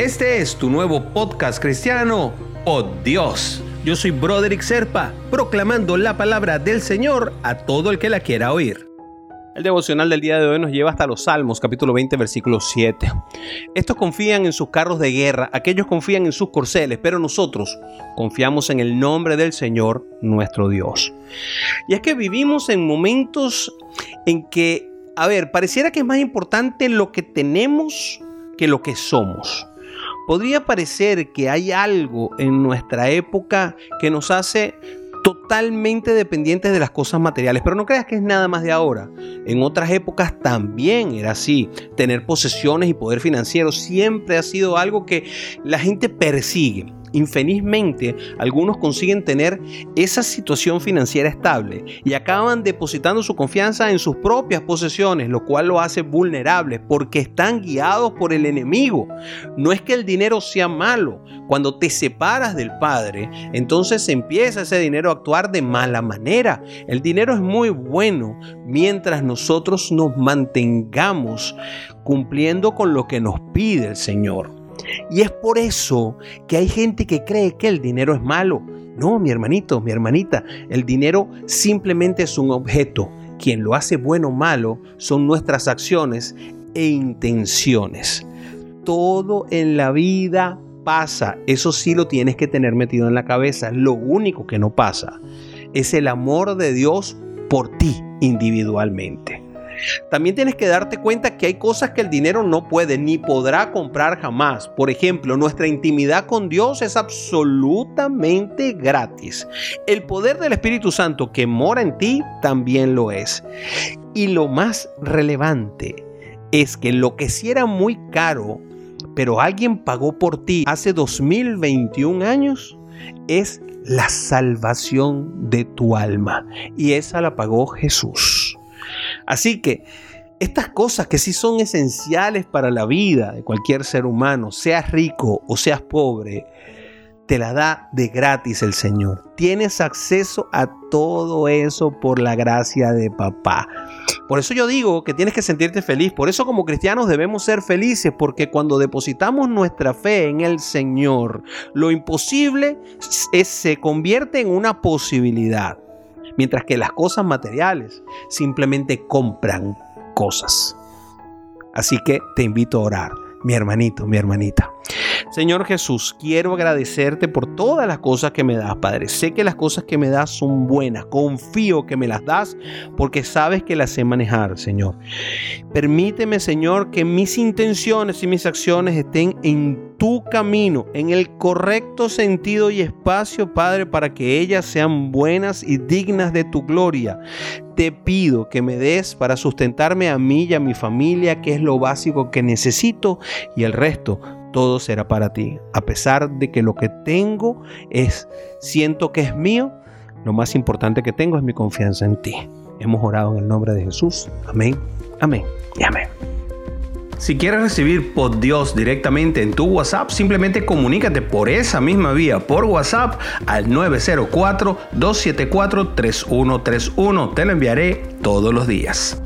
Este es tu nuevo podcast cristiano, Oh Dios. Yo soy Broderick Serpa, proclamando la palabra del Señor a todo el que la quiera oír. El devocional del día de hoy nos lleva hasta los Salmos, capítulo 20, versículo 7. Estos confían en sus carros de guerra, aquellos confían en sus corceles, pero nosotros confiamos en el nombre del Señor nuestro Dios. Y es que vivimos en momentos en que, a ver, pareciera que es más importante lo que tenemos que lo que somos. Podría parecer que hay algo en nuestra época que nos hace totalmente dependientes de las cosas materiales. Pero no creas que es nada más de ahora. En otras épocas también era así. Tener posesiones y poder financiero siempre ha sido algo que la gente persigue. Infelizmente, algunos consiguen tener esa situación financiera estable y acaban depositando su confianza en sus propias posesiones, lo cual lo hace vulnerables porque están guiados por el enemigo. No es que el dinero sea malo. Cuando te separas del Padre, entonces empieza ese dinero a actuar de mala manera. El dinero es muy bueno mientras nosotros nos mantengamos cumpliendo con lo que nos pide el Señor. Y es por eso que hay gente que cree que el dinero es malo. No, mi hermanito, mi hermanita, el dinero simplemente es un objeto. Quien lo hace bueno o malo son nuestras acciones e intenciones. Todo en la vida pasa. Eso sí lo tienes que tener metido en la cabeza. Lo único que no pasa es el amor de Dios por ti individualmente. También tienes que darte cuenta que hay cosas que el dinero no puede ni podrá comprar jamás. Por ejemplo, nuestra intimidad con Dios es absolutamente gratis. El poder del Espíritu Santo que mora en ti también lo es. Y lo más relevante es que lo que sí era muy caro, pero alguien pagó por ti hace 2021 años, es la salvación de tu alma. Y esa la pagó Jesús. Así que estas cosas que sí son esenciales para la vida de cualquier ser humano, seas rico o seas pobre, te la da de gratis el Señor. Tienes acceso a todo eso por la gracia de papá. Por eso yo digo que tienes que sentirte feliz. Por eso como cristianos debemos ser felices porque cuando depositamos nuestra fe en el Señor, lo imposible se convierte en una posibilidad mientras que las cosas materiales simplemente compran cosas. Así que te invito a orar, mi hermanito, mi hermanita. Señor Jesús, quiero agradecerte por todas las cosas que me das, Padre. Sé que las cosas que me das son buenas. Confío que me las das porque sabes que las sé manejar, Señor. Permíteme, Señor, que mis intenciones y mis acciones estén en tu camino, en el correcto sentido y espacio, Padre, para que ellas sean buenas y dignas de tu gloria. Te pido que me des para sustentarme a mí y a mi familia, que es lo básico que necesito, y el resto todo será para ti. A pesar de que lo que tengo es, siento que es mío, lo más importante que tengo es mi confianza en ti. Hemos orado en el nombre de Jesús. Amén, amén y amén. Si quieres recibir por Dios directamente en tu WhatsApp, simplemente comunícate por esa misma vía, por WhatsApp, al 904-274-3131. Te lo enviaré todos los días.